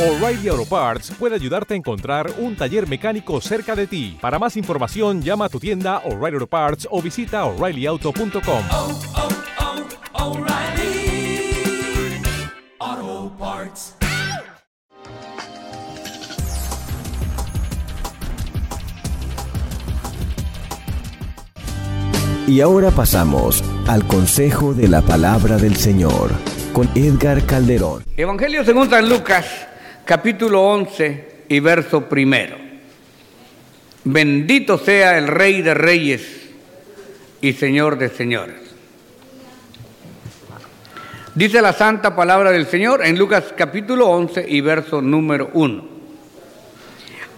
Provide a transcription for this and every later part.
O'Reilly Auto Parts puede ayudarte a encontrar un taller mecánico cerca de ti. Para más información, llama a tu tienda O'Reilly Auto Parts o visita oreillyauto.com. oh, oh, O'Reilly Auto Parts. Y ahora pasamos al consejo de la palabra del Señor con Edgar Calderón. Evangelio según San Lucas, capítulo 11 y verso primero. Bendito sea el Rey de Reyes y Señor de Señores. Dice la santa palabra del Señor en Lucas capítulo 11 y verso número 1.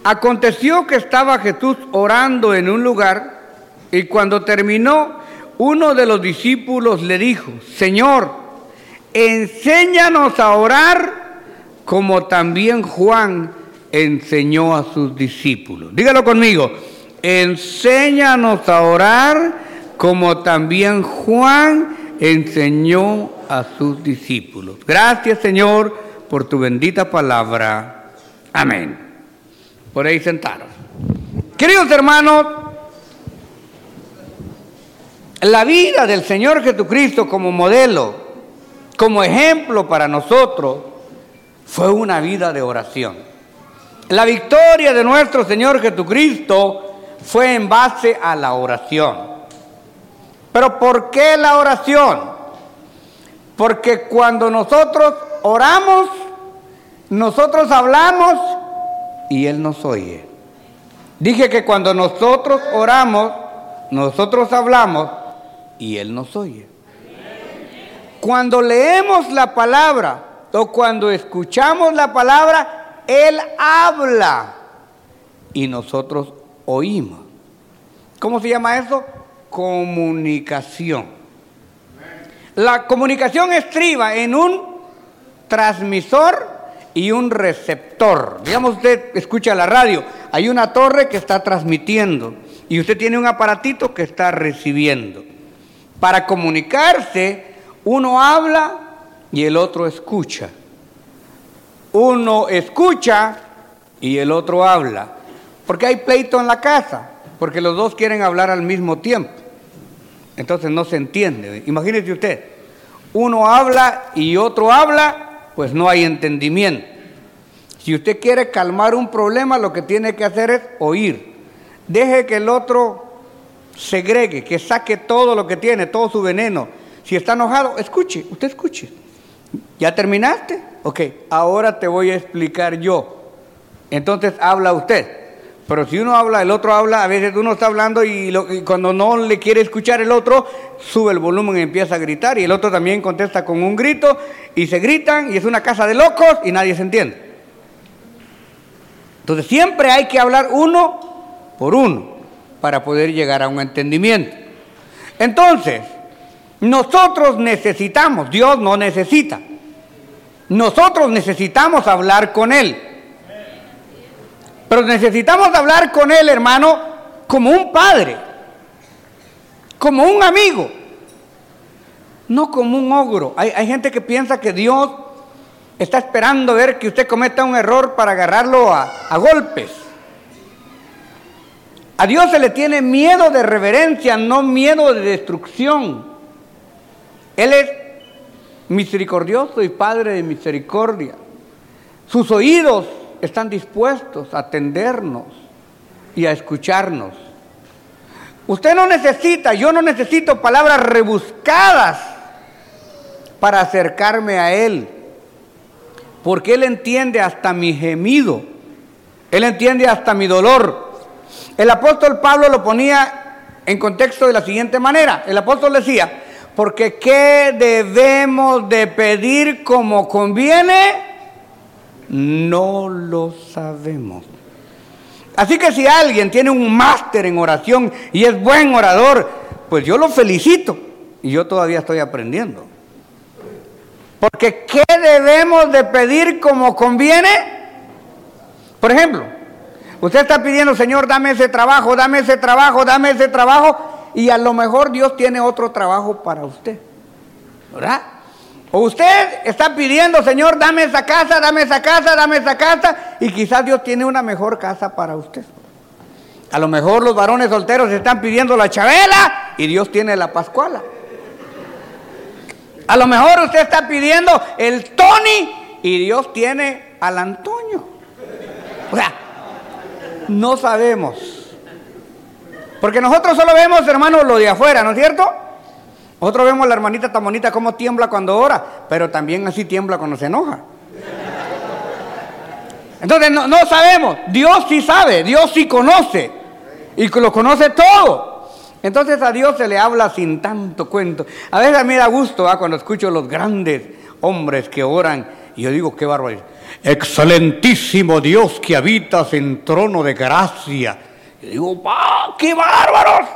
Aconteció que estaba Jesús orando en un lugar y cuando terminó, uno de los discípulos le dijo, Señor, enséñanos a orar como también Juan enseñó a sus discípulos. Dígalo conmigo, enséñanos a orar como también Juan enseñó a sus discípulos. Gracias Señor por tu bendita palabra. Amén. Por ahí sentaros. Queridos hermanos, la vida del Señor Jesucristo como modelo, como ejemplo para nosotros, fue una vida de oración. La victoria de nuestro Señor Jesucristo fue en base a la oración. Pero ¿por qué la oración? Porque cuando nosotros oramos, nosotros hablamos y Él nos oye. Dije que cuando nosotros oramos, nosotros hablamos y Él nos oye. Cuando leemos la palabra o cuando escuchamos la palabra, Él habla y nosotros oímos. ¿Cómo se llama eso? Comunicación. La comunicación estriba en un transmisor y un receptor. Digamos, usted escucha la radio, hay una torre que está transmitiendo y usted tiene un aparatito que está recibiendo. Para comunicarse, uno habla y el otro escucha. Uno escucha y el otro habla. Porque hay pleito en la casa, porque los dos quieren hablar al mismo tiempo. Entonces no se entiende. Imagínese usted, uno habla y otro habla, pues no hay entendimiento. Si usted quiere calmar un problema, lo que tiene que hacer es oír. Deje que el otro segregue, que saque todo lo que tiene, todo su veneno. Si está enojado, escuche, usted escuche. ¿Ya terminaste? Ok, ahora te voy a explicar yo. Entonces habla usted. Pero si uno habla, el otro habla, a veces uno está hablando y, y cuando no le quiere escuchar el otro, sube el volumen y empieza a gritar. Y el otro también contesta con un grito y se gritan y es una casa de locos y nadie se entiende. Entonces siempre hay que hablar uno por uno para poder llegar a un entendimiento. Entonces, nosotros necesitamos, Dios no necesita, nosotros necesitamos hablar con Él. Pero necesitamos hablar con Él, hermano, como un padre, como un amigo, no como un ogro. Hay, hay gente que piensa que Dios está esperando ver que usted cometa un error para agarrarlo a, a golpes. A Dios se le tiene miedo de reverencia, no miedo de destrucción. Él es misericordioso y Padre de misericordia. Sus oídos están dispuestos a atendernos y a escucharnos. Usted no necesita, yo no necesito palabras rebuscadas para acercarme a Él, porque Él entiende hasta mi gemido, Él entiende hasta mi dolor. El apóstol Pablo lo ponía en contexto de la siguiente manera. El apóstol decía, porque ¿qué debemos de pedir como conviene? No lo sabemos. Así que si alguien tiene un máster en oración y es buen orador, pues yo lo felicito. Y yo todavía estoy aprendiendo. Porque ¿qué debemos de pedir como conviene? Por ejemplo, usted está pidiendo, Señor, dame ese trabajo, dame ese trabajo, dame ese trabajo, y a lo mejor Dios tiene otro trabajo para usted. ¿Verdad? O usted está pidiendo, Señor, dame esa casa, dame esa casa, dame esa casa, y quizás Dios tiene una mejor casa para usted. A lo mejor los varones solteros están pidiendo la chabela y Dios tiene la pascuala. A lo mejor usted está pidiendo el Tony y Dios tiene al Antonio. O sea, no sabemos. Porque nosotros solo vemos, hermanos, lo de afuera, ¿no es cierto? Nosotros vemos a la hermanita tan bonita como tiembla cuando ora, pero también así tiembla cuando se enoja. Entonces no, no sabemos, Dios sí sabe, Dios sí conoce y lo conoce todo. Entonces a Dios se le habla sin tanto cuento. A veces a mí da gusto cuando escucho los grandes hombres que oran y yo digo, qué bárbaro. Excelentísimo Dios que habitas en trono de gracia. Y digo, ¡ah, qué bárbaros!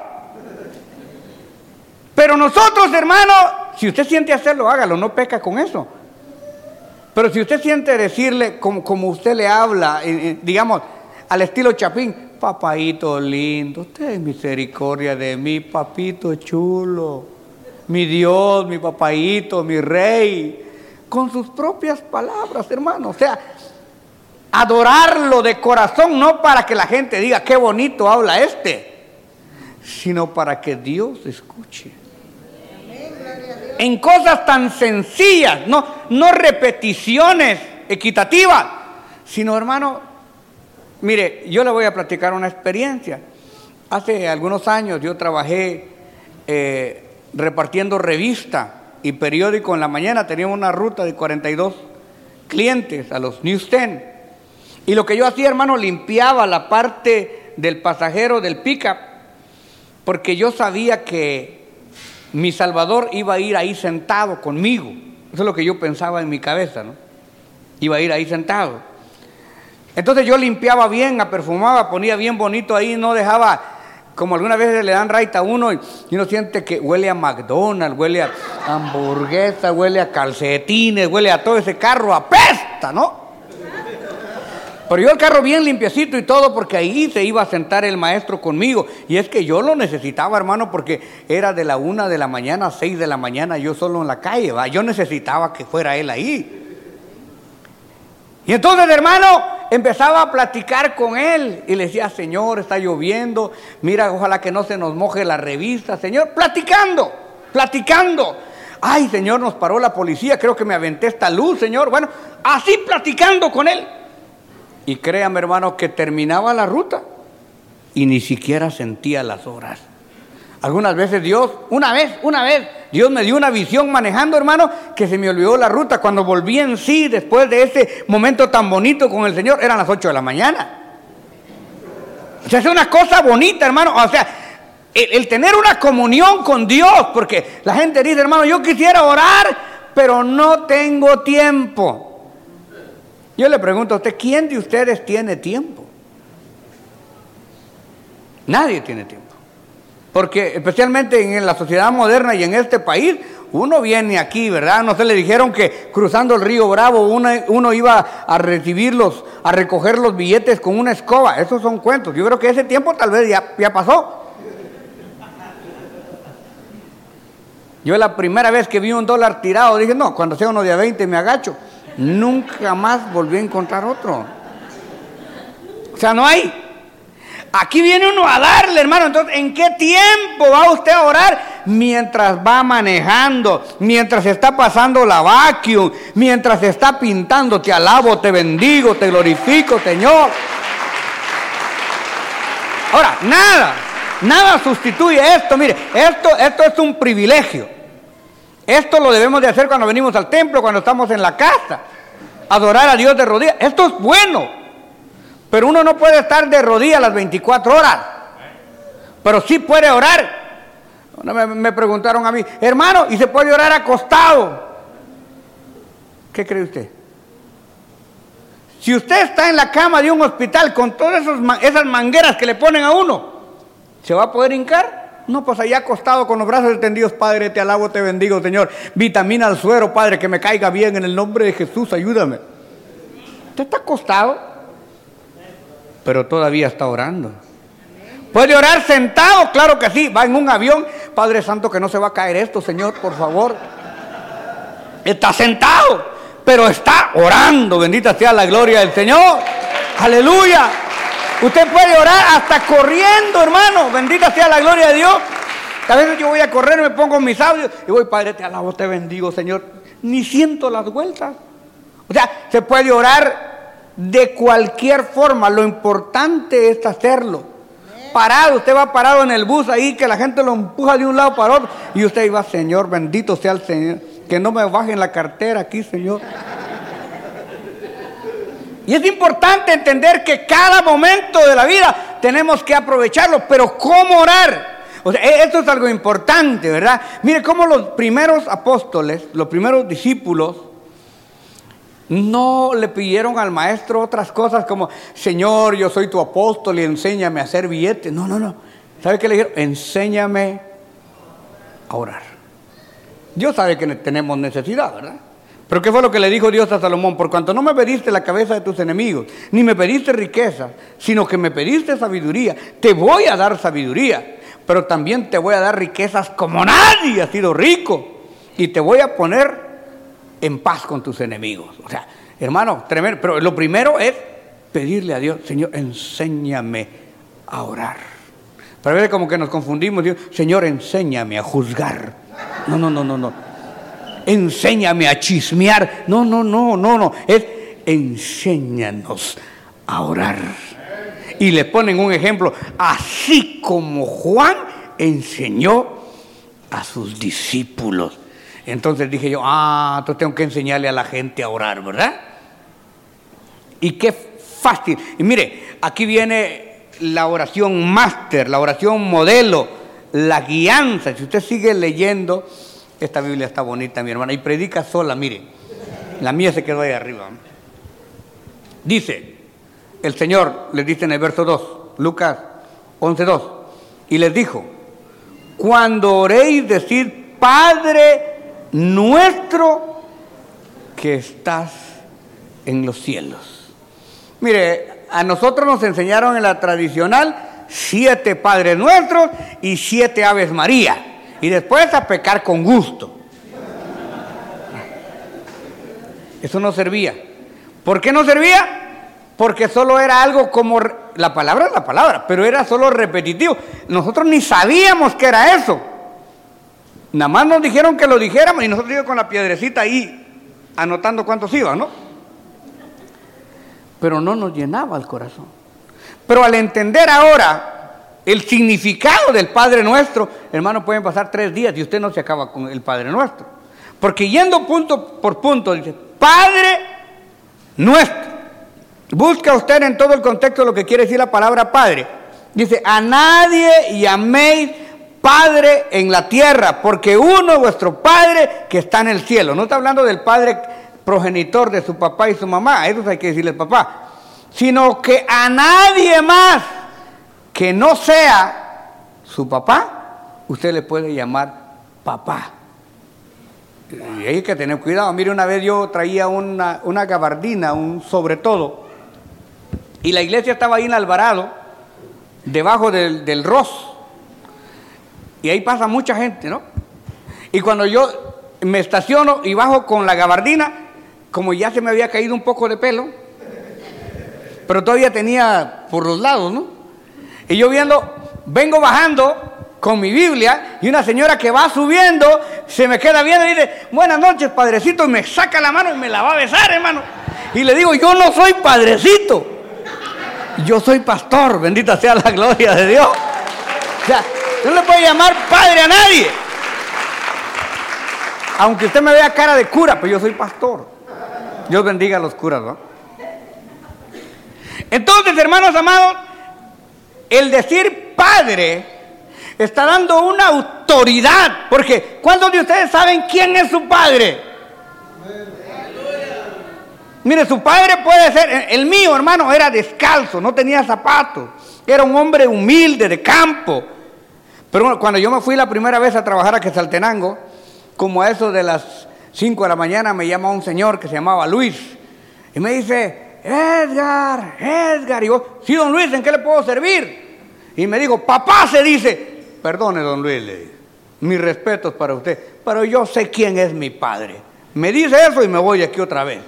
Pero nosotros, hermano, si usted siente hacerlo, hágalo, no peca con eso. Pero si usted siente decirle como, como usted le habla, eh, eh, digamos, al estilo Chapín, papayito lindo, ten misericordia de mí, papito chulo, mi Dios, mi papayito, mi rey, con sus propias palabras, hermano. O sea, adorarlo de corazón, no para que la gente diga qué bonito habla este, sino para que Dios escuche en cosas tan sencillas, no, no repeticiones equitativas, sino hermano, mire, yo le voy a platicar una experiencia. Hace algunos años yo trabajé eh, repartiendo revista y periódico en la mañana, teníamos una ruta de 42 clientes a los News 10. Y lo que yo hacía, hermano, limpiaba la parte del pasajero del pickup, porque yo sabía que mi Salvador iba a ir ahí sentado conmigo. Eso es lo que yo pensaba en mi cabeza, ¿no? Iba a ir ahí sentado. Entonces yo limpiaba bien, perfumaba, ponía bien bonito ahí, no dejaba, como algunas veces le dan raita a uno y, uno siente que huele a McDonald's, huele a hamburguesa, huele a calcetines, huele a todo ese carro, apesta, ¿no? Pero yo el carro bien limpiecito y todo, porque ahí se iba a sentar el maestro conmigo. Y es que yo lo necesitaba, hermano, porque era de la una de la mañana a seis de la mañana, yo solo en la calle, ¿va? Yo necesitaba que fuera él ahí. Y entonces, hermano, empezaba a platicar con él y le decía, Señor, está lloviendo, mira, ojalá que no se nos moje la revista, Señor, platicando, platicando. Ay, Señor, nos paró la policía, creo que me aventé esta luz, Señor. Bueno, así platicando con él. Y créame, hermano, que terminaba la ruta y ni siquiera sentía las horas. Algunas veces Dios, una vez, una vez, Dios me dio una visión manejando, hermano, que se me olvidó la ruta. Cuando volví en sí, después de ese momento tan bonito con el Señor, eran las 8 de la mañana. O sea, es una cosa bonita, hermano. O sea, el, el, tener una comunión con Dios, porque la gente dice, hermano, yo quisiera orar, pero no tengo tiempo. Yo le pregunto a usted, ¿quién de ustedes tiene tiempo? Nadie tiene tiempo. Porque especialmente en la sociedad moderna y en este país, uno viene aquí, ¿verdad? No se le dijeron que cruzando el río Bravo uno, iba a recibirlos, a recoger los billetes con una escoba. Esos son cuentos. Yo creo que ese tiempo tal vez ya, ya pasó. Yo la primera vez que vi un dólar tirado dije, no, cuando sea uno de a 20 me agacho nunca más volvió a encontrar otro. O sea, no hay. Aquí viene uno a darle, hermano. Entonces, ¿en qué tiempo va usted a orar? Mientras va manejando, mientras está pasando la vacuum, mientras está pintando, te alabo, te bendigo, te glorifico, Señor. Ahora, nada, nada sustituye esto. Mire, esto, esto es un privilegio. Esto lo debemos de hacer cuando venimos al templo, cuando estamos en la casa. Adorar a Dios de rodillas. Esto es bueno. Pero uno no puede estar de rodillas las 24 horas. Pero sí puede orar. Me, me preguntaron a mí, hermano, ¿y se puede orar acostado? ¿Qué cree usted? Si usted está en la cama de un hospital con todas esas mangueras que le ponen a uno, ¿se va a poder hincar? No, pues allá acostado con los brazos extendidos, Padre, te alabo, te bendigo, Señor. Vitamina al suero, Padre, que me caiga bien en el nombre de Jesús, ayúdame. Usted está acostado, pero todavía está orando. ¿Puede orar sentado? Claro que sí. Va en un avión. Padre Santo, que no se va a caer esto, Señor, por favor. Está sentado, pero está orando. Bendita sea la gloria del Señor. Aleluya. Usted puede orar hasta corriendo, hermano. Bendita sea la gloria de Dios. A veces yo voy a correr, me pongo mis audios y voy, Padre, te alabo, te bendigo, Señor. Ni siento las vueltas. O sea, se puede orar de cualquier forma. Lo importante es hacerlo. Parado, usted va parado en el bus ahí, que la gente lo empuja de un lado para otro. Y usted iba, Señor, bendito sea el Señor. Que no me bajen la cartera aquí, Señor. Y es importante entender que cada momento de la vida tenemos que aprovecharlo, pero ¿cómo orar? O sea, e- esto es algo importante, ¿verdad? Mire cómo los primeros apóstoles, los primeros discípulos, no le pidieron al maestro otras cosas como, Señor, yo soy tu apóstol y enséñame a hacer billetes. No, no, no. ¿Sabe qué le dijeron? Enséñame a orar. Dios sabe que tenemos necesidad, ¿verdad? Pero ¿qué fue lo que le dijo Dios a Salomón? Por cuanto no me pediste la cabeza de tus enemigos, ni me pediste riqueza, sino que me pediste sabiduría, te voy a dar sabiduría, pero también te voy a dar riquezas como nadie ha sido rico, y te voy a poner en paz con tus enemigos. O sea, hermano, tremendo. Pero lo primero es pedirle a Dios, Señor, enséñame a orar. Pero veces como que nos confundimos, Dios, Señor, enséñame a juzgar. No, no, no, no, no. Enséñame a chismear. No, no, no, no, no. Es enséñanos a orar. Y le ponen un ejemplo, así como Juan enseñó a sus discípulos. Entonces dije yo, ah, entonces tengo que enseñarle a la gente a orar, ¿verdad? Y qué fácil. Y mire, aquí viene la oración máster, la oración modelo, la guianza. Si usted sigue leyendo, esta Biblia está bonita, mi hermana, y predica sola, mire. La mía se quedó ahí arriba. Dice, el Señor les dice en el verso 2, Lucas 11.2, y les dijo, cuando oréis, decid, Padre nuestro que estás en los cielos. Mire, a nosotros nos enseñaron en la tradicional siete Padres Nuestros y siete Aves María. Y después a pecar con gusto. Eso no servía. ¿Por qué no servía? Porque solo era algo como, la palabra es la palabra, pero era solo repetitivo. Nosotros ni sabíamos que era eso. Nada más nos dijeron que lo dijéramos y nosotros íbamos con la piedrecita ahí anotando cuántos iban, ¿no? Pero no nos llenaba el corazón. Pero al entender ahora el significado del Padre Nuestro, hermano, pueden pasar tres días y usted no se acaba con el Padre Nuestro. Porque yendo punto por punto, dice, Padre Nuestro. Busca usted en todo el contexto lo que quiere decir la palabra Padre. Dice, a nadie llaméis Padre en la tierra, porque uno es vuestro Padre que está en el cielo. No está hablando del Padre progenitor de su papá y su mamá, eso hay que decirle papá, sino que a nadie más que no sea su papá, usted le puede llamar papá. Y hay que tener cuidado. Mire, una vez yo traía una, una gabardina, un sobre todo, y la iglesia estaba ahí en Alvarado, debajo del, del Ros. Y ahí pasa mucha gente, ¿no? Y cuando yo me estaciono y bajo con la gabardina, como ya se me había caído un poco de pelo, pero todavía tenía por los lados, ¿no? Y yo viendo, vengo bajando con mi Biblia y una señora que va subiendo se me queda viendo y dice, buenas noches, padrecito, y me saca la mano y me la va a besar, hermano. Y le digo, yo no soy padrecito, yo soy pastor, bendita sea la gloria de Dios. O sea, no le puede llamar padre a nadie. Aunque usted me vea cara de cura, pero yo soy pastor. Dios bendiga a los curas, ¿no? Entonces, hermanos amados, el decir padre está dando una autoridad. Porque ¿cuántos de ustedes saben quién es su padre? Mire, su padre puede ser, el mío hermano era descalzo, no tenía zapatos, era un hombre humilde de campo. Pero cuando yo me fui la primera vez a trabajar a Quesaltenango, como a eso de las 5 de la mañana me llama un señor que se llamaba Luis y me dice, Edgar, Edgar, y yo, sí, don Luis, ¿en qué le puedo servir? Y me dijo, papá se dice, perdone, don Luis, le mis respetos para usted, pero yo sé quién es mi padre. Me dice eso y me voy aquí otra vez.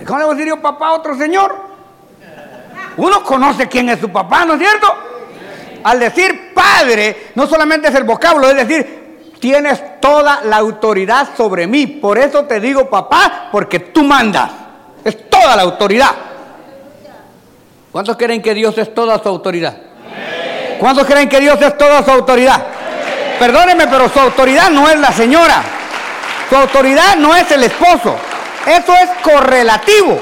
¿Y ¿Cómo le voy a decir yo papá a otro señor? Uno conoce quién es su papá, ¿no es cierto? Al decir padre, no solamente es el vocablo, es decir, tienes toda la autoridad sobre mí. Por eso te digo papá, porque tú mandas. Es toda la autoridad. ¿Cuántos creen que Dios es toda su autoridad? ¿Cuántos creen que Dios es toda su autoridad? Perdóneme, pero su autoridad no es la señora. Su autoridad no es el esposo. Eso es correlativo.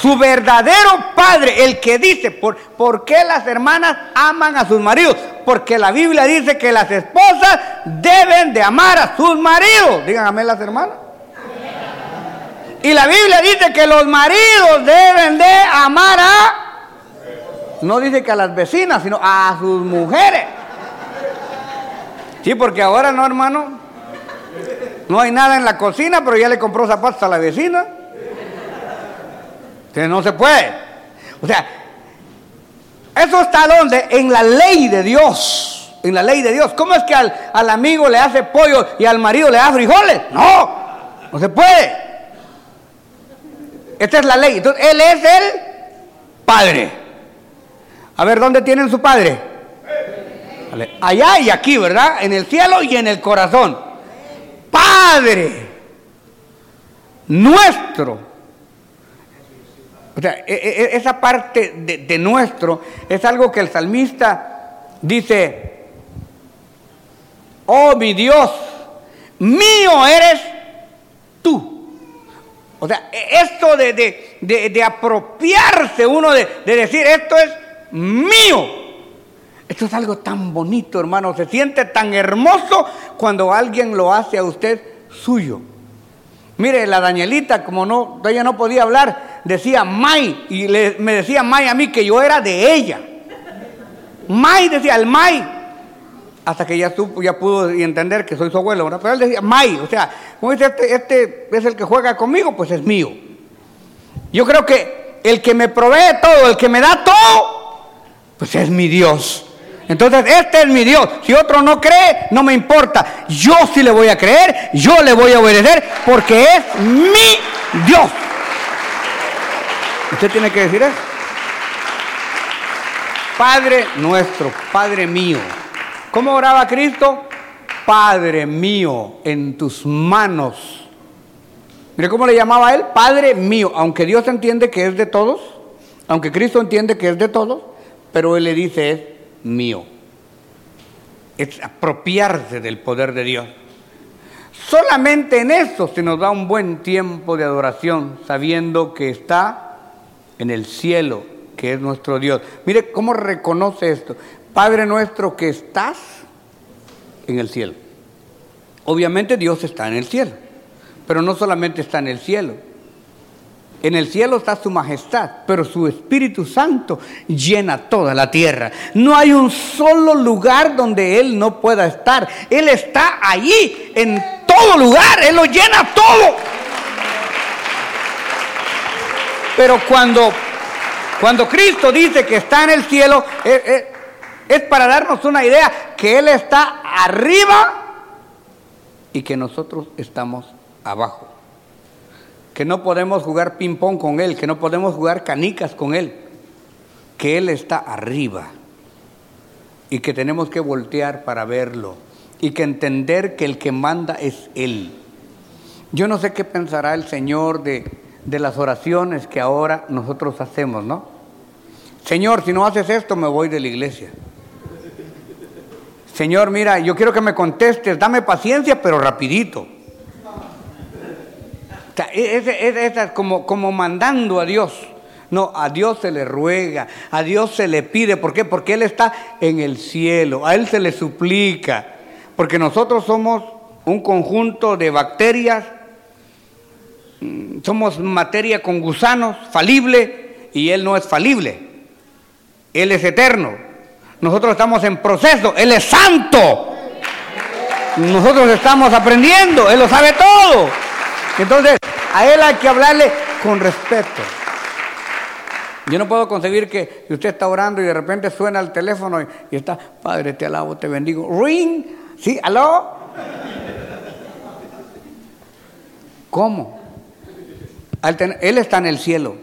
Su verdadero padre, el que dice, ¿por, ¿por qué las hermanas aman a sus maridos? Porque la Biblia dice que las esposas deben de amar a sus maridos. Díganme las hermanas. Y la Biblia dice que los maridos deben de amar a... No dice que a las vecinas, sino a sus mujeres. Sí, porque ahora no, hermano. No hay nada en la cocina, pero ya le compró zapatos a la vecina. Que no se puede. O sea, eso está donde? En la ley de Dios. En la ley de Dios. ¿Cómo es que al, al amigo le hace pollo y al marido le da frijoles? No, no se puede. Esta es la ley. Entonces, él es el padre. A ver, ¿dónde tienen su padre? Allá y aquí, ¿verdad? En el cielo y en el corazón. Padre nuestro. O sea, e- e- esa parte de, de nuestro es algo que el salmista dice, oh mi Dios, mío eres tú. O sea, e- esto de, de- de- de apropiarse uno, de, de decir, esto es mío. Esto es algo tan bonito, hermano. Se siente tan hermoso cuando alguien lo hace a usted suyo. Mire, la Danielita, como no, ella no podía hablar, decía May, y me decía May a mí que yo era de ella. May decía, el May, hasta que ya supo, ya pudo entender que soy su abuelo, ¿verdad? Pero él decía May, o sea, como dice, este, este es el que juega conmigo, pues es mío. Yo creo que el que me provee todo, el que me da todo, pues es mi Dios. Entonces, este es mi Dios. Si otro no cree, no me importa. Yo sí le voy a creer, yo le voy a obedecer, porque es mi Dios. Usted tiene que decir eso. Padre nuestro, Padre mío. ¿Cómo oraba Cristo? Padre mío, en tus manos. Mire cómo le llamaba a él, Padre mío. Aunque Dios entiende que es de todos, aunque Cristo entiende que es de todos, pero él le dice es mío. Es apropiarse del poder de Dios. Solamente en eso se nos da un buen tiempo de adoración, sabiendo que está en el cielo, que es nuestro Dios. Mire cómo reconoce esto. Padre nuestro que estás en el cielo. Obviamente Dios está en el cielo, pero no solamente está en el cielo. En el cielo está su majestad, pero su Espíritu Santo llena toda la tierra. No hay un solo lugar donde Él no pueda estar. Él está allí, en todo lugar. Él lo llena todo. Pero cuando, cuando Cristo dice que está en el cielo, es, es- es para darnos una idea que Él está arriba y que nosotros estamos abajo que no podemos jugar ping-pong con Él, que no podemos jugar canicas con Él, que Él está arriba y que tenemos que voltear para verlo y que entender que el que manda es Él. Yo no sé qué pensará el Señor de, de las oraciones que ahora nosotros hacemos, ¿no? Señor, si no haces esto, me voy de la iglesia. Señor, mira, yo quiero que me contestes, dame paciencia, pero rapidito. O es- es- es como, como mandando a Dios. No, a Dios se le ruega, a Dios se le pide. ¿Por qué? Porque Él está en el cielo, a Él se le suplica. Porque nosotros somos un conjunto de bacterias, mm, somos materia con gusanos, falible, y Él no es falible. Él es eterno. Nosotros estamos en proceso, Él es santo. Nosotros estamos aprendiendo, Él lo sabe todo. Entonces, a Él hay que hablarle con respeto. Yo no puedo concebir que usted está orando y de repente suena el teléfono y, está, Padre, te alabo, te bendigo. Ring, ¿sí? ¿Aló? ¿Cómo? Él está en el cielo.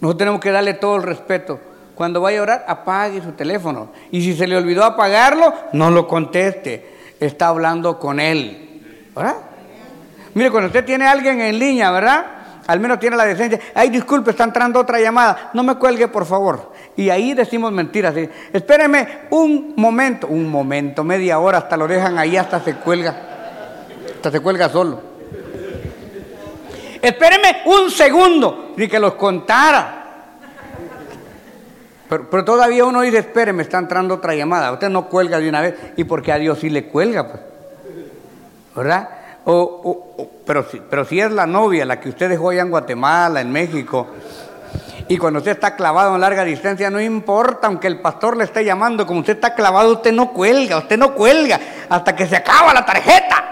Nosotros tenemos que darle todo el respeto. Cuando vaya a orar, apague su teléfono. Y si se le olvidó apagarlo, no lo conteste. Está hablando con Él. ¿Verdad? Mire, cuando usted tiene a alguien en línea, ¿verdad? Al menos tiene la decencia. Ay, disculpe, está entrando otra llamada. No me cuelgue, por favor. Y ahí decimos mentiras. Espéreme un momento, un momento, media hora, hasta lo dejan ahí, hasta se cuelga. Hasta se cuelga solo. Espéreme un segundo, ni que los contara. Pero, pero todavía uno dice, espéreme, está entrando otra llamada. Usted no cuelga de una vez. ¿Y porque a Dios sí le cuelga? Pues? ¿verdad? O, o- o- pero, si, pero si es la novia, la que usted dejó allá en Guatemala, en México, y cuando usted está clavado en larga distancia, no importa, aunque el pastor le esté llamando, como usted está clavado, usted no cuelga, usted no cuelga, hasta que se acaba la tarjeta.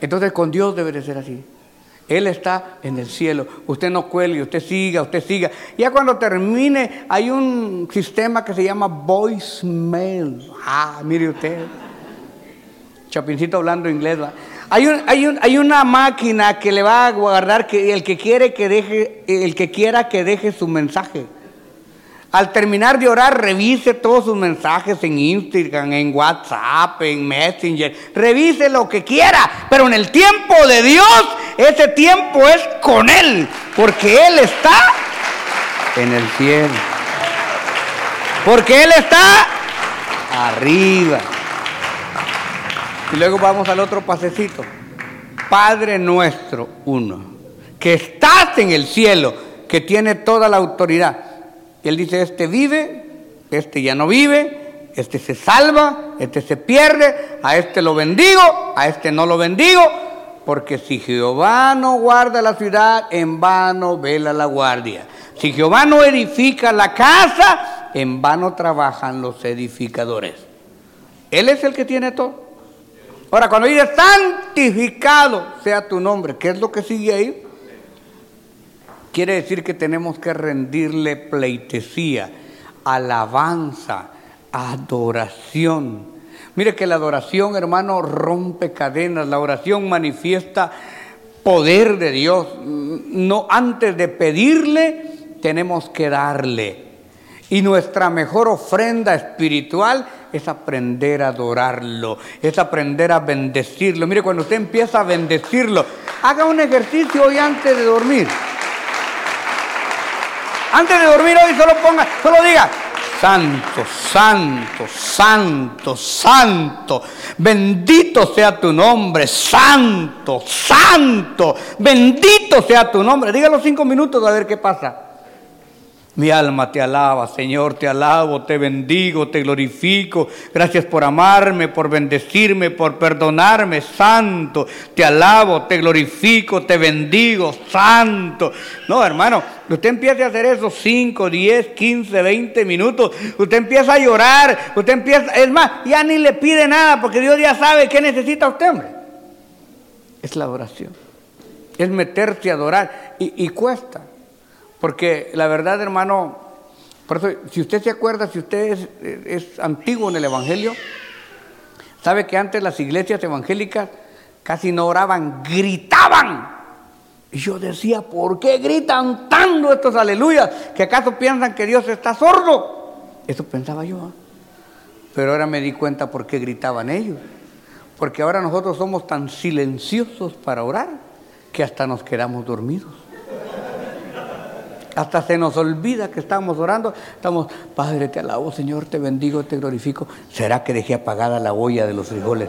Entonces con Dios debe de ser así. Él está en el cielo. Usted no cuelgue, usted siga, usted siga. Ya cuando termine, hay un sistema que se llama voicemail. Ah, mire usted. Chapincito hablando inglés. Hay, un- hay, un- hay una máquina que le va a guardar que el que quiere que deje, el que quiera que deje su mensaje. Al terminar de orar, revise todos sus mensajes en Instagram, en WhatsApp, en Messenger. Revise lo que quiera, pero en el tiempo de Dios, ese tiempo es con Él, porque Él está en el cielo. Porque Él está arriba. Y luego vamos al otro pasecito. Padre nuestro, uno, que estás en el cielo, que tiene toda la autoridad. Él dice, este vive, este ya no vive, este se salva, este se pierde, a este lo bendigo, a este no lo bendigo, porque si Jehová no guarda la ciudad, en vano vela la guardia. Si Jehová no edifica la casa, en vano trabajan los edificadores. Él es el que tiene todo. Ahora, cuando dice santificado sea tu nombre, ¿qué es lo que sigue ahí? Quiere decir que tenemos que rendirle pleitesía, alabanza, adoración. Mire que la adoración, hermano, rompe cadenas, la oración manifiesta poder de Dios. No antes de pedirle, tenemos que darle. Y nuestra mejor ofrenda espiritual es aprender a adorarlo, es aprender a bendecirlo. Mire, cuando usted empieza a bendecirlo, haga un ejercicio hoy antes de dormir. Antes de dormir hoy solo ponga, solo diga, santo, santo, santo, santo, bendito sea tu nombre, santo, santo, bendito sea tu nombre. Dígalo cinco minutos a ver qué pasa. Mi alma te alaba, Señor, te alabo, te bendigo, te glorifico. Gracias por amarme, por bendecirme, por perdonarme, santo. Te alabo, te glorifico, te bendigo, santo. No, hermano, usted empieza a hacer eso 5, 10, 15, 20 minutos. Usted empieza a llorar, usted empieza, es más, ya ni le pide nada porque Dios ya sabe qué necesita usted, hombre. Es la oración. Es meterse a adorar y, y cuesta. Porque la verdad, hermano, por eso, si usted se acuerda, si usted es, antiguo en el Evangelio, sabe que antes las iglesias evangélicas casi no oraban, gritaban. Y yo decía, ¿por qué gritan tanto estos aleluyas? ¿Que acaso piensan que Dios está sordo? Eso pensaba yo. ¿ah? Pero ahora me di cuenta por qué gritaban ellos. Porque ahora nosotros somos tan silenciosos para orar que hasta nos quedamos dormidos. Hasta se nos olvida que estamos orando. Estamos, Padre, te alabo, Señor, te bendigo, te glorifico. ¿Será que dejé apagada la olla de los frijoles?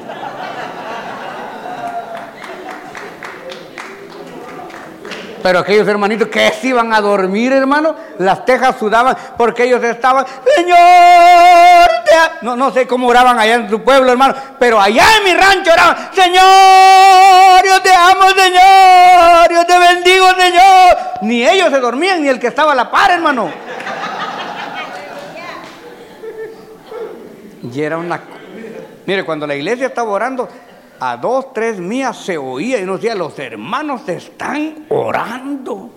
Pero aquellos hermanitos que se iban a dormir, hermano, las tejas sudaban porque ellos estaban, Señor, te a-". no, no sé cómo oraban allá en su pueblo, hermano, pero allá en mi rancho oraban, Señor, yo te amo, Señor, yo te bendigo, Señor. Ni ellos se dormían, ni el que estaba a la par, hermano. Y era una... Mire, cuando la iglesia estaba orando, a dos, tres mías se oía y uno decía, los hermanos están orando.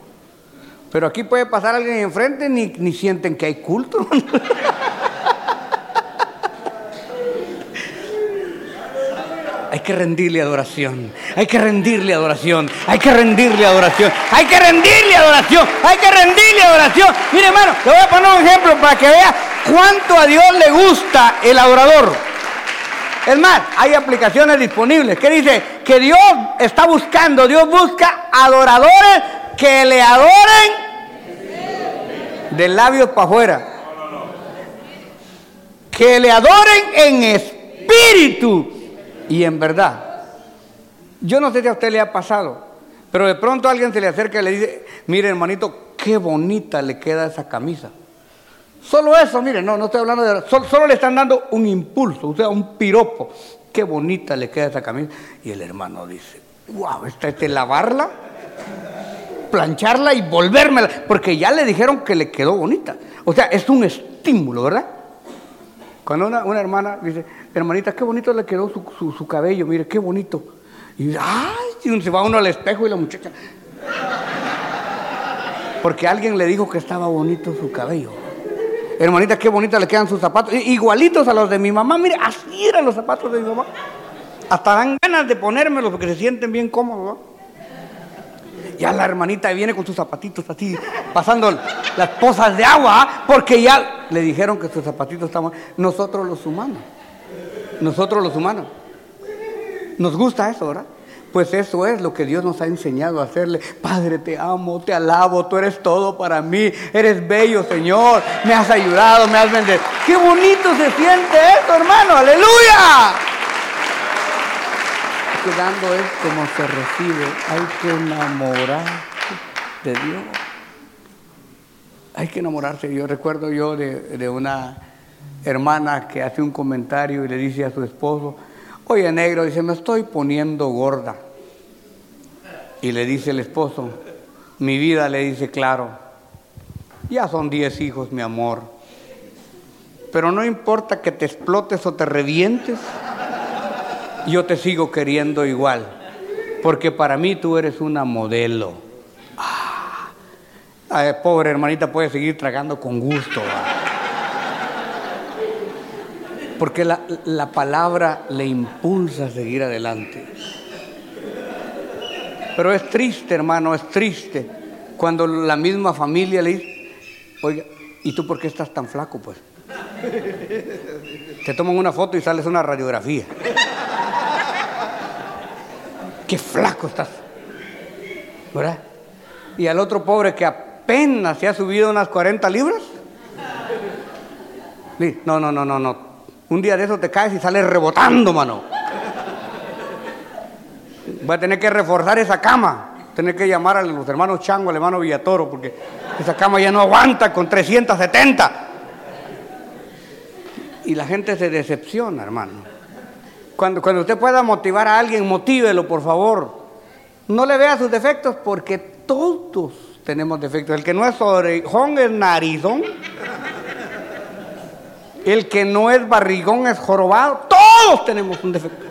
Pero aquí puede pasar alguien enfrente ni, ni sienten que hay culto. hay, que rendirle adoración. Hay que rendirle adoración. Hay que rendirle adoración. Hay que rendirle adoración. Hay que rendirle adoración. Mire, hermano, le voy a poner un ejemplo para que vea cuánto a Dios le gusta el adorador. Es más, hay aplicaciones disponibles que dice que Dios está buscando, Dios busca adoradores que le adoren de labios para afuera. Que le adoren en espíritu y en verdad. Yo no sé si a usted le ha pasado, pero de pronto alguien se le acerca y le dice, mire hermanito, qué bonita le queda esa camisa. Solo eso, mire, no, no estoy hablando de... Solo, solo le están dando un impulso, o sea, un piropo. Qué bonita le queda esa camisa. Y el hermano dice, wow, esta es lavarla, plancharla y volvérmela, porque ya le dijeron que le quedó bonita. O sea, es un estímulo, ¿verdad? Cuando una, una hermana dice, hermanita, qué bonito le quedó su, su- su cabello, mire, qué bonito. Y ay, se va uno al espejo y la muchacha. Porque alguien le dijo que estaba bonito su cabello. Hermanita, qué bonita le quedan sus zapatos. Igualitos a los de mi mamá. Mire, así eran los zapatos de mi mamá. Hasta dan ganas de ponérmelos porque se sienten bien cómodos. ¿no? Ya la hermanita viene con sus zapatitos así, pasando las pozas de agua, ¿ah? porque ya le dijeron que sus zapatitos estaban. Nosotros los humanos. Nosotros los humanos. Nos gusta eso, ¿verdad? Pues eso es lo que Dios nos ha enseñado a hacerle. Padre, te amo, te alabo, tú eres todo para mí. Eres bello, Señor. Me has ayudado, me has bendecido. Qué bonito se siente esto, hermano. Aleluya. Que dando es como se recibe. Hay que enamorarse de Dios. Hay que enamorarse. Yo recuerdo yo de, de una hermana que hace un comentario y le dice a su esposo, oye negro, dice, me estoy poniendo gorda. Y le dice el esposo, mi vida le dice, claro, ya son diez hijos, mi amor. Pero no importa que te explotes o te revientes, yo te sigo queriendo igual, porque para mí tú eres una modelo. Ah, ay, pobre hermanita puede seguir tragando con gusto. ¿va? Porque la, la palabra le impulsa a seguir adelante. Pero es triste, hermano, es triste cuando la misma familia le dice, oiga, ¿y tú por qué estás tan flaco, pues? Te toman una foto y sales una radiografía. Qué flaco estás. ¿Verdad? Y al otro pobre que apenas se ha subido unas 40 libras. No, no, no, no, no. Un día de eso te caes y sales rebotando, mano. Voy a tener que reforzar esa cama. Tener que llamar a los hermanos Chango, al hermano Villatoro, porque esa cama ya no aguanta con 370. Y la gente se decepciona, hermano. Cuando, cuando usted pueda motivar a alguien, motívelo, por favor. No le vea sus defectos, porque todos tenemos defectos. El que no es orejón es narizón. El que no es barrigón es jorobado. Todos tenemos un defecto.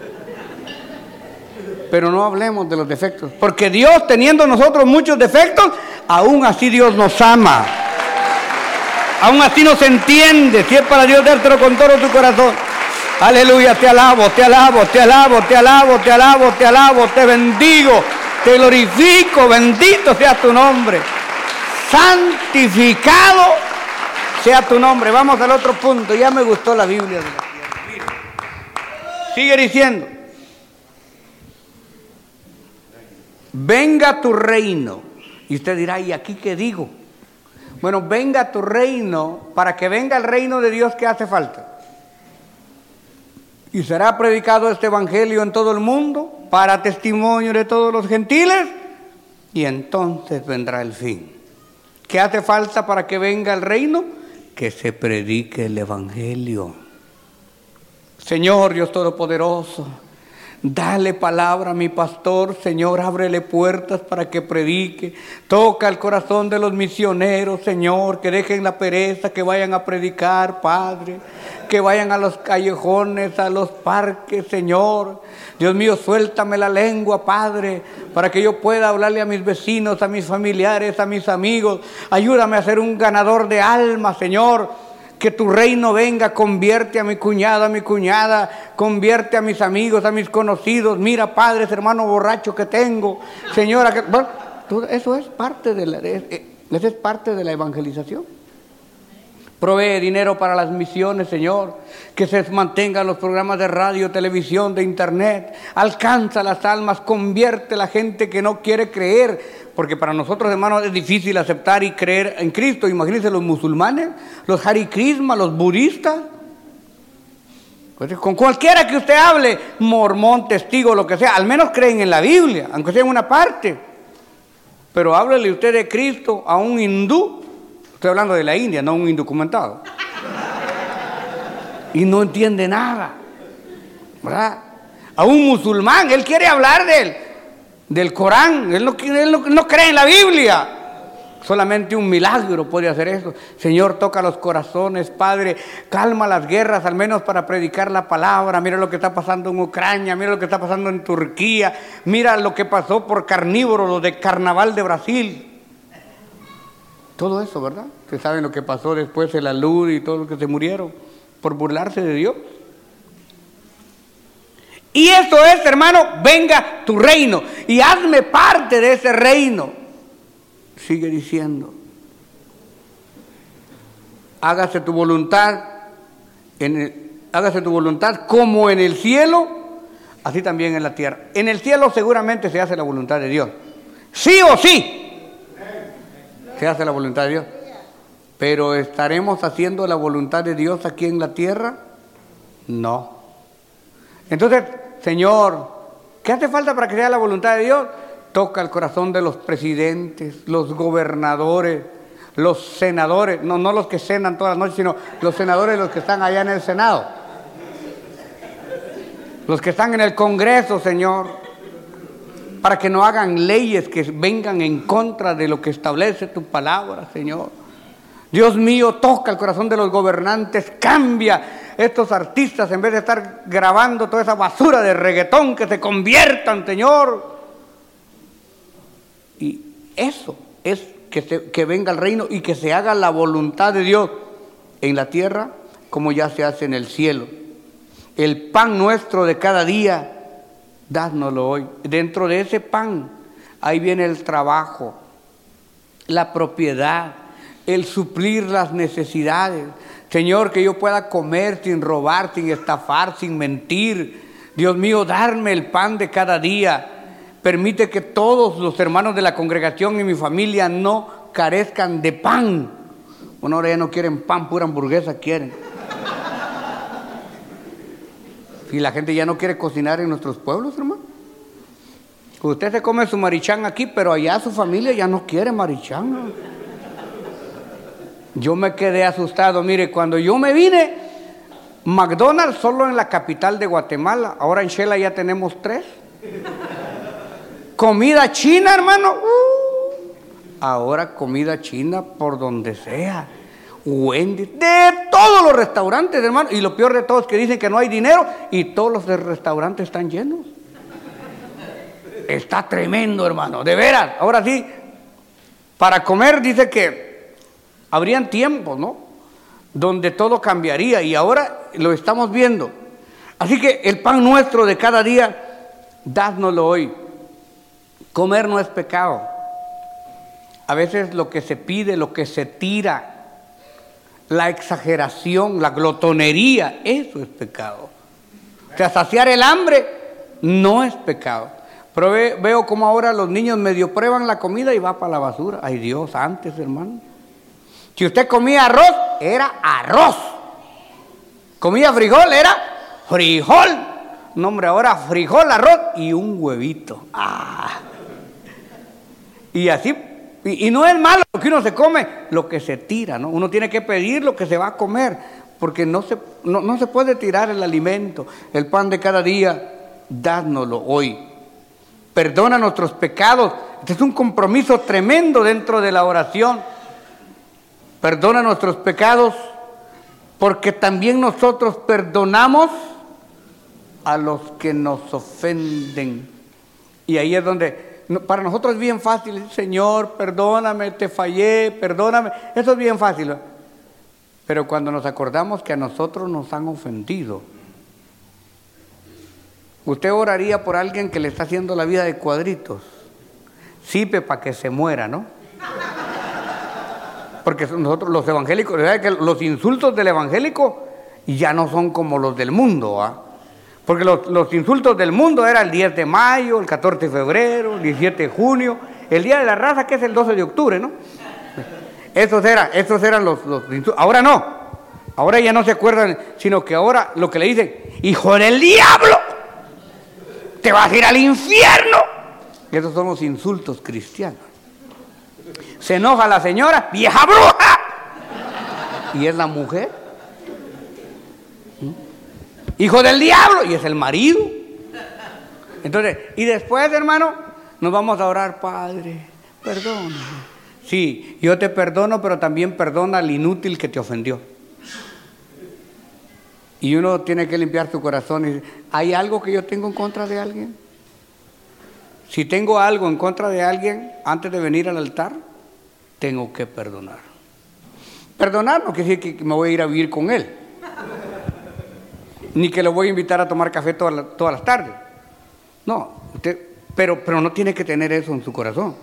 Pero no hablemos de los defectos. Porque Dios, teniendo nosotros muchos defectos, aún así Dios nos ama. Aún así nos entiende. Si es para Dios dártelo con todo tu corazón. Aleluya, te alabo, te alabo, te alabo, te alabo, te alabo, te alabo, te bendigo, te glorifico, bendito sea tu nombre. Santificado sea tu nombre. Vamos al otro punto. Ya me gustó la Biblia de la. Sigue diciendo. Venga tu reino. Y usted dirá, ¿y aquí qué digo? Bueno, venga tu reino, para que venga el reino de Dios que hace falta. Y será predicado este evangelio en todo el mundo, para testimonio de todos los gentiles, y entonces vendrá el fin. ¿Qué hace falta para que venga el reino? Que se predique el evangelio. Señor Dios Todopoderoso, Dale palabra a mi pastor, Señor, ábrele puertas para que predique. Toca el corazón de los misioneros, Señor, que dejen la pereza, que vayan a predicar, Padre. Que vayan a los callejones, a los parques, Señor. Dios mío, suéltame la lengua, Padre, para que yo pueda hablarle a mis vecinos, a mis familiares, a mis amigos. Ayúdame a ser un ganador de almas, Señor. Que tu reino venga, convierte a mi cuñada, a mi cuñada, convierte a mis amigos, a mis conocidos. Mira, Padre, ese hermano borracho que tengo, señora, que... Bueno, eso es parte de la, es, es parte de la evangelización. Provee dinero para las misiones, Señor. Que se mantengan los programas de radio, televisión, de internet. Alcanza las almas, convierte a la gente que no quiere creer. Porque para nosotros, hermanos, es difícil aceptar y creer en Cristo. Imagínense los musulmanes, los Hare los budistas. Pues con cualquiera que usted hable, mormón, testigo, lo que sea, al menos creen en la Biblia, aunque sea en una parte. Pero háblele usted de Cristo a un hindú Estoy hablando de la India, no un indocumentado. Y no entiende nada. ¿Verdad? A un musulmán, él quiere hablar del, del Corán, él no, él no cree en la Biblia. Solamente un milagro puede hacer eso. Señor, toca los corazones, Padre, calma las guerras, al menos para predicar la palabra. Mira lo que está pasando en Ucrania, mira lo que está pasando en Turquía, mira lo que pasó por carnívoro, lo de carnaval de Brasil. Todo eso, ¿verdad? Ustedes saben lo que pasó después de la luz y todo lo que se murieron por burlarse de Dios. Y eso es, hermano, venga tu reino y hazme parte de ese reino. Sigue diciendo, hágase tu voluntad, en hágase tu voluntad como en el cielo, así también en la tierra. En el cielo seguramente se hace la voluntad de Dios. Sí o sí se hace la voluntad de Dios. Pero ¿estaremos haciendo la voluntad de Dios aquí en la tierra? No. Entonces, Señor, ¿qué hace falta para que sea la voluntad de Dios? Toca el corazón de los presidentes, los gobernadores, los senadores, no, no los que cenan todas las noches, sino los senadores, los que están allá en el Senado, los que están en el Congreso, Señor para que no hagan leyes que vengan en contra de lo que establece tu palabra, Señor. Dios mío, toca el corazón de los gobernantes, cambia estos artistas en vez de estar grabando toda esa basura de reggaetón, que se conviertan, Señor. Y eso es que, que venga el reino y que se haga la voluntad de Dios en la tierra como ya se hace en el cielo. El pan nuestro de cada día dádnoslo hoy. Dentro de ese pan, ahí viene el trabajo, la propiedad, el suplir las necesidades. Señor, que yo pueda comer sin robar, sin estafar, sin mentir. Dios mío, darme el pan de cada día. Permite que todos los hermanos de la congregación y mi familia no carezcan de pan. Bueno, ahora ya no quieren pan, pura hamburguesa quieren. Y la gente ya no quiere cocinar en nuestros pueblos, hermano. Usted se come su marichán aquí, pero allá su familia ya no quiere marichán. Yo me quedé asustado. Mire, cuando yo me vine, McDonald's solo en la capital de Guatemala. Ahora en Shela ya tenemos tres. Comida china, hermano. Uh. ahora comida china por donde sea. Wendy, de todos los restaurantes, hermano. Y lo peor de todo es que dicen que no hay dinero y todos los restaurantes están llenos. Está tremendo, hermano. De veras, ahora sí, para comer dice que habrían tiempos, ¿no? Donde todo cambiaría y ahora lo estamos viendo. Así que el pan nuestro de cada día, dádnoslo hoy. Comer no es pecado. A veces lo que se pide, lo que se tira, la exageración, la glotonería, eso es pecado. O sea, saciar el hambre no es pecado. Pero veo como ahora los niños medio prueban la comida y va para la basura. Ay Dios, antes hermano. Si usted comía arroz, era arroz. Comía frijol, era frijol. No, hombre, ahora frijol, arroz y un huevito. Ah. Y así y, no es malo lo que uno se come, lo que se tira, ¿no? Uno tiene que pedir lo que se va a comer, porque no se, no, se puede tirar el alimento, el pan de cada día, dádnoslo hoy. Perdona nuestros pecados. Este es un compromiso tremendo dentro de la oración. Perdona nuestros pecados, porque también nosotros perdonamos a los que nos ofenden. Y ahí es donde para nosotros es bien fácil, Señor, perdóname, te fallé, perdóname. Eso es bien fácil. Pero cuando nos acordamos que a nosotros nos han ofendido, usted oraría por alguien que le está haciendo la vida de cuadritos. Sipe para que se muera, ¿no? Porque nosotros los evangélicos, ¿verdad que los insultos del evangélico ya no son como los del mundo, ¿ah? Porque los, los insultos del mundo eran el 10 de mayo, el 14 de febrero, el 17 de junio, el Día de la Raza, que es el 12 de octubre, ¿no? Esos, eran, esos eran los, los insultos. Ahora no, ahora ya no se acuerdan, sino que ahora lo que le dicen, hijo del diablo, te vas a ir al infierno. Esos son los insultos cristianos. Se enoja la señora, vieja bruja. Y es la mujer. Hijo del diablo. Y es el marido. Entonces, y después, hermano, nos vamos a orar, Padre, perdóname. Sí, yo te perdono, pero también perdona al inútil que te ofendió. Y uno tiene que limpiar su corazón y ¿hay algo que yo tengo en contra de alguien? Si tengo algo en contra de alguien, antes de venir al altar, tengo que perdonar. Perdonar no quiere decir que me voy a ir a vivir con él. Ni que lo voy a invitar a tomar café todas las, tardes. No, usted, pero, pero no tiene que tener eso en su corazón.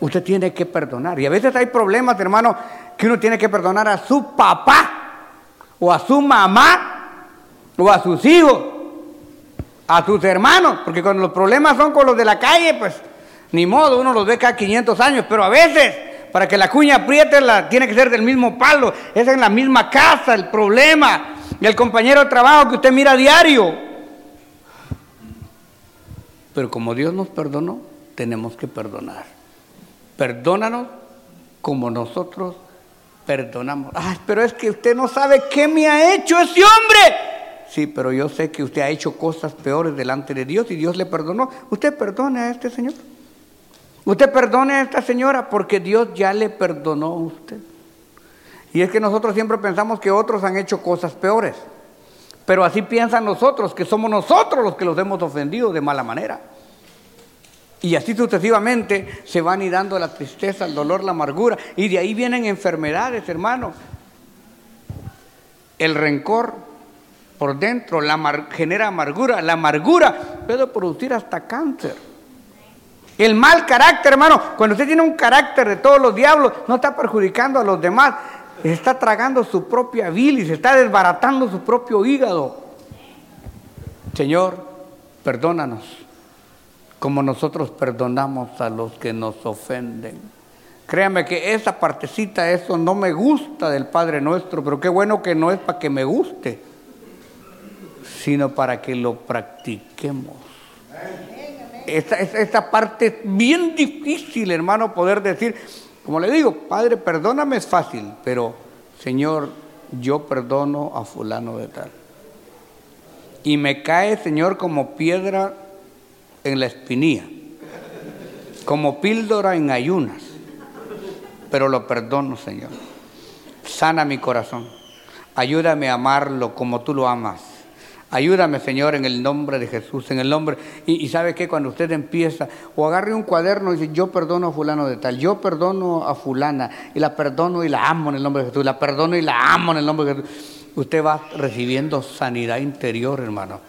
Usted tiene que perdonar. Y a veces hay problemas, hermano, que uno tiene que perdonar a su papá, o a su mamá, o a sus hijos, a sus hermanos. Porque cuando los problemas son con los de la calle, pues ni modo, uno los ve cada 500 años. Pero a veces, para que la cuña apriete, la, tiene que ser del mismo palo. Es en la misma casa el problema. Y el compañero de trabajo que usted mira a diario. Pero como Dios nos perdonó, tenemos que perdonar. Perdónanos como nosotros perdonamos. Ay, pero es que usted no sabe qué me ha hecho ese hombre. Sí, pero yo sé que usted ha hecho cosas peores delante de Dios y Dios le perdonó. Usted perdone a este señor. Usted perdone a esta señora porque Dios ya le perdonó a usted. Y es que nosotros siempre pensamos que otros han hecho cosas peores. Pero así piensan nosotros, que somos nosotros los que los hemos ofendido de mala manera. Y así sucesivamente se van dando la tristeza, el dolor, la amargura. Y de ahí vienen enfermedades, hermano. El rencor por dentro genera amargura. La amargura puede producir hasta cáncer. El mal carácter, hermano, cuando usted tiene un carácter de todos los diablos, no está perjudicando a los demás, está tragando su propia bilis, está desbaratando su propio hígado. Señor, perdónanos, como nosotros perdonamos a los que nos ofenden. Créame que esa partecita, eso no me gusta del Padre nuestro, pero qué bueno que no es para que me guste, sino para que lo practiquemos. Esta- esta parte es bien difícil, hermano, poder decir, como le digo, Padre, perdóname es fácil, pero Señor, yo perdono a fulano de tal. Y me cae, Señor, como piedra en la espinilla, como píldora en ayunas, pero lo perdono, Señor. Sana mi corazón, ayúdame a amarlo como tú lo amas. Ayúdame, Señor, en el nombre de Jesús, en el nombre. Y, sabe que cuando usted empieza, o agarre un cuaderno y dice, yo perdono a fulano de tal, yo perdono a fulana, y la perdono y la amo en el nombre de Jesús, la perdono y la amo en el nombre de Jesús. Usted va recibiendo sanidad interior, hermano.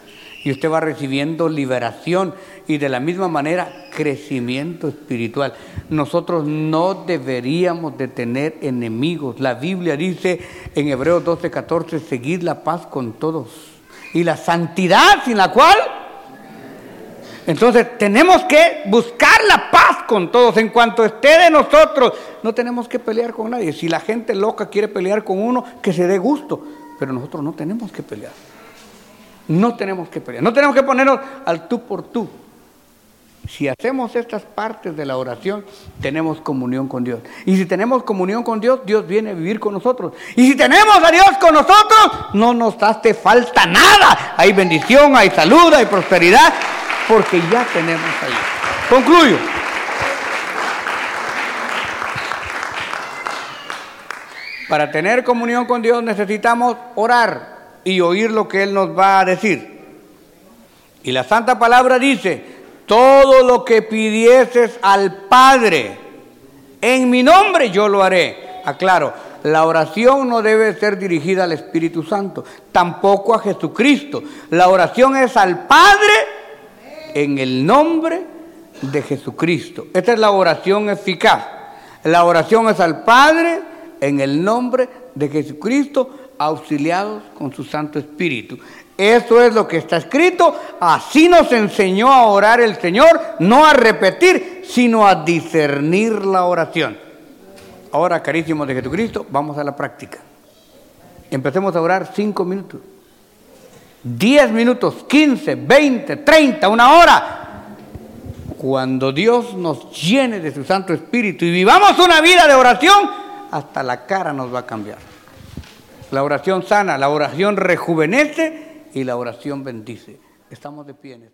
Y usted va recibiendo liberación y de la misma manera crecimiento espiritual. Nosotros no deberíamos de tener enemigos. La Biblia dice en Hebreos 12, 14, seguid la paz con todos. Y la santidad sin la cual... Entonces tenemos que buscar la paz con todos. En cuanto esté de nosotros, no tenemos que pelear con nadie. Si la gente loca quiere pelear con uno, que se dé gusto. Pero nosotros no tenemos que pelear. No tenemos que pelear. No tenemos que ponernos al tú por tú. Si hacemos estas partes de la oración, tenemos comunión con Dios. Y si tenemos comunión con Dios, Dios viene a vivir con nosotros. Y si tenemos a Dios con nosotros, no nos hace falta nada. Hay bendición, hay salud, hay prosperidad, porque ya tenemos a Dios. Concluyo. Para tener comunión con Dios necesitamos orar y oír lo que Él nos va a decir. Y la Santa Palabra dice, todo lo que pidieses al Padre en mi nombre yo lo haré. Aclaro, La oración no debe ser dirigida al Espíritu Santo, tampoco a Jesucristo. La oración es al Padre en el nombre de Jesucristo. Esta es la oración eficaz. La oración es al Padre en el nombre de Jesucristo, auxiliados con su Santo Espíritu. Eso es lo que está escrito. Así nos enseñó a orar el Señor, no a repetir, sino a discernir la oración. Ahora, carísimos de Jesucristo, vamos a la práctica. Empecemos a orar cinco minutos, diez minutos, quince, veinte, treinta, una hora. Cuando Dios nos llene de su Santo Espíritu y vivamos una vida de oración, hasta la cara nos va a cambiar. La oración sana, la oración rejuvenece y la oración bendice. Estamos de pie en esta